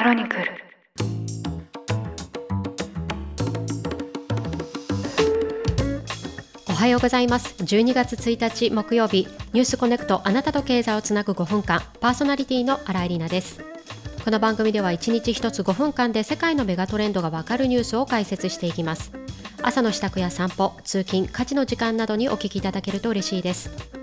クロニクル。おはようございます。12月1日木曜日。ニュースコネクトあなたと経済をつなぐ5分間。パーソナリティの新井里奈です。この番組では1日1つ5分間で世界のメガトレンドがわかるニュースを解説していきます。朝の支度や散歩通勤家事の時間などにお聞きいただけると嬉しいです。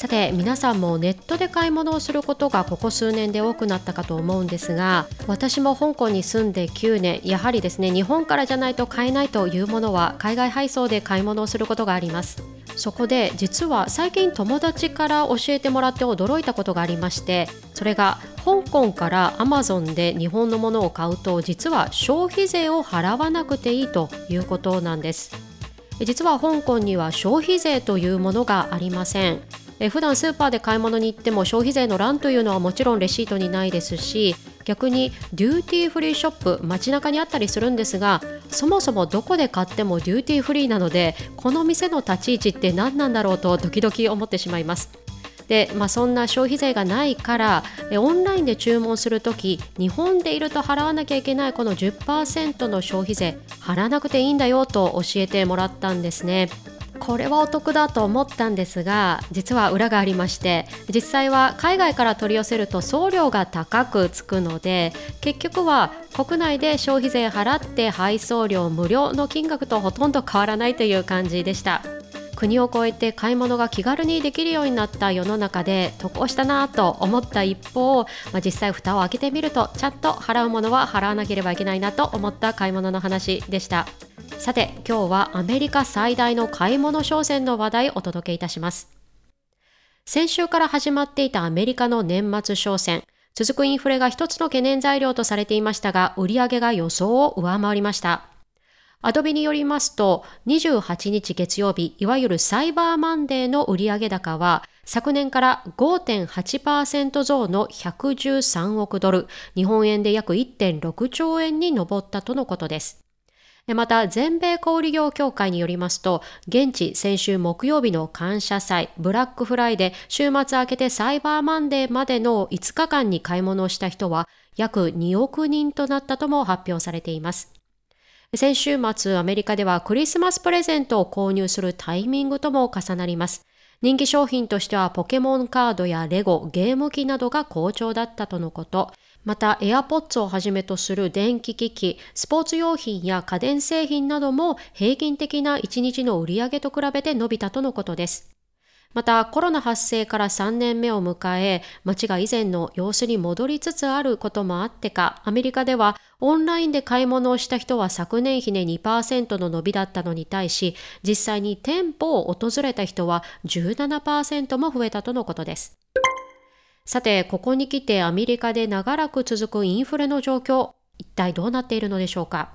さて皆さんもネットで買い物をすることがここ数年で多くなったかと思うんですが私も香港に住んで9年やはりですね日本からじゃないと買えないというものは海外配送で買い物をすることがあります。そこで実は最近友達から教えてもらって驚いたことがありましてそれが香港からアマゾンで日本のものを買うと実は消費税を払わなくていいということなんです。実は香港には消費税というものがありません。え普段スーパーで買い物に行っても消費税の欄というのはもちろんレシートにないですし逆にデューティーフリーショップ街中にあったりするんですがそもそもどこで買ってもデューティーフリーなのでこの店の立ち位置って何なんだろうと時々思ってしまいます。で、まあ、そんな消費税がないからオンラインで注文するとき日本でいると払わなきゃいけないこの10%の消費税払わなくていいんだよと教えてもらったんですね。これはお得だと思ったんですが実は裏がありまして実際は海外から取り寄せると送料が高くつくので結局は国内で消費税払って配送料無料の金額とほとんど変わらないという感じでした。国を越えて買い物が気軽にできるようになった世の中で得をしたなと思った一方、まあ、実際蓋を開けてみるとちゃんと払うものは払わなければいけないなと思った買い物の話でした。さて今日はアメリカ最大の買い物商戦の話題をお届けいたします先週から始まっていたアメリカの年末商戦続くインフレが一つの懸念材料とされていましたが売上が予想を上回りましたアドビによりますと、28日月曜日、いわゆるサイバーマンデーの売上高は、昨年から5.8%増の113億ドル、日本円で約1.6兆円に上ったとのことです。また、全米小売業協会によりますと、現地先週木曜日の感謝祭、ブラックフライデー、週末明けてサイバーマンデーまでの5日間に買い物をした人は約2億人となったとも発表されています。先週末、アメリカではクリスマスプレゼントを購入するタイミングとも重なります。人気商品としてはポケモンカードやレゴ、ゲーム機などが好調だったとのこと。また AirPods をはじめとする電気機器、スポーツ用品や家電製品なども平均的な1日の売上と比べて伸びたとのことです。またコロナ発生から3年目を迎え、街が以前の様子に戻りつつあることもあってか、アメリカではオンラインで買い物をした人は昨年比で2%の伸びだったのに対し、実際に店舗を訪れた人は17%も増えたとのことです。さて、ここに来てアメリカで長らく続くインフレの状況、一体どうなっているのでしょうか？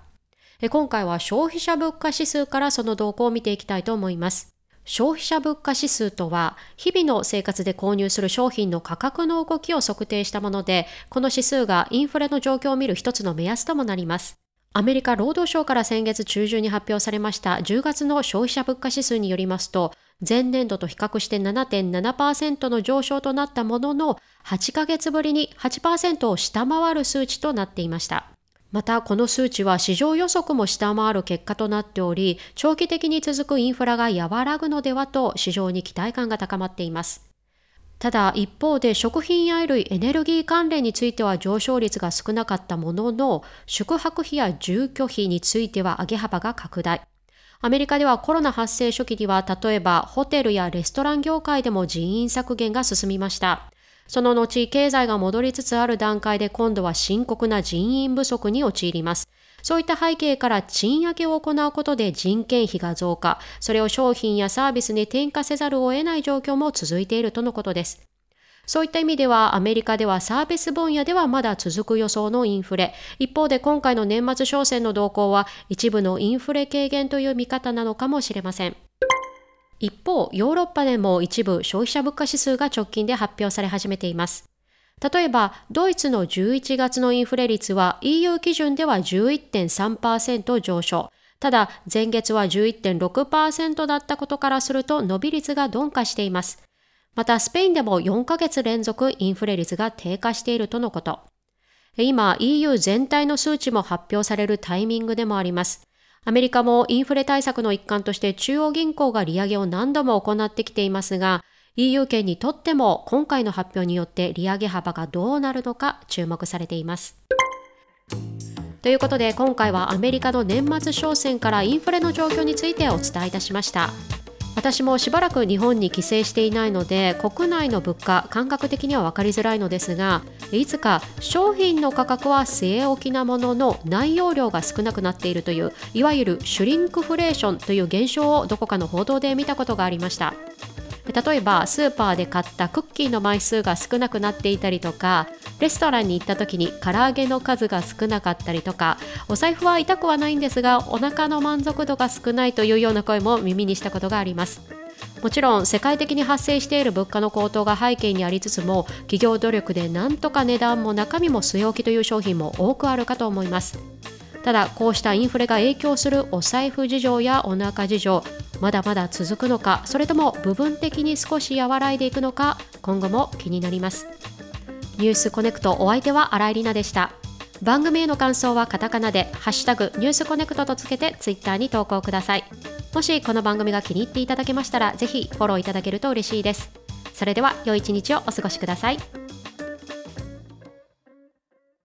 今回は消費者物価指数からその動向を見ていきたいと思います。消費者物価指数とは、日々の生活で購入する商品の価格の動きを測定したもので、この指数がインフレの状況を見る一つの目安ともなります。アメリカ労働省から先月中旬に発表されました10月の消費者物価指数によりますと、前年度と比較して7.7%の上昇となったものの、8ヶ月ぶりに8%を下回る数値となっていました。また、この数値は市場予測も下回る結果となっており、長期的に続くインフラが和らぐのではと市場に期待感が高まっています。ただ一方で食品や衣類エネルギー関連については上昇率が少なかったものの宿泊費や住居費については上げ幅が拡大アメリカではコロナ発生初期には例えばホテルやレストラン業界でも人員削減が進みました。その後経済が戻りつつある段階で今度は深刻な人員不足に陥ります。そういった背景から賃上げを行うことで人件費が増加、それを商品やサービスに転嫁せざるを得ない状況も続いているとのことです。そういった意味ではアメリカではサービス分野ではまだ続く予想のインフレ。一方で今回の年末商戦の動向は一部のインフレ軽減という見方なのかもしれません。一方、ヨーロッパでも一部消費者物価指数が直近で発表され始めています。例えば、ドイツの11月のインフレ率は EU 基準では11.3%上昇。ただ、前月は11.6%だったことからすると伸び率が鈍化しています。また、スペインでも4ヶ月連続インフレ率が低下しているとのこと。今 EU 全体の数値も発表されるタイミングでもあります。アメリカもインフレ対策の一環として中央銀行が利上げを何度も行ってきていますが、EU 圏にとっても今回の発表によって利上げ幅がどうなるのか注目されています。ということで今回はアメリカの年末商戦からインフレの状況についてお伝えいたしました。私もしばらく日本に帰省していないので国内の物価感覚的には分かりづらいのですがいつか商品の価格は据え置きなものの内容量が少なくなっているといういわゆるシュリンクフレーションという現象をどこかの報道で見たことがありました。例えばスーパーで買ったクッキーの枚数が少なくなっていたりとかレストランに行った時に唐揚げの数が少なかったりとかお財布は痛くはないんですがお腹の満足度が少ないというような声も耳にしたことがあります。もちろん世界的に発生している物価の高騰が背景にありつつも企業努力でなんとか値段も中身も据え置きという商品も多くあるかと思います。ただこうしたインフレが影響するお財布事情やお腹事情まだまだ続くのかそれとも部分的に少し和らいでいくのか今後も気になります。ニュースコネクトお相手は新井里奈でした。番組への感想はカタカナでハッシュタグニュースコネクトとつけてツイッターに投稿ください。もしこの番組が気に入っていただけましたらぜひフォローいただけると嬉しいです。それでは良い一日をお過ごしください。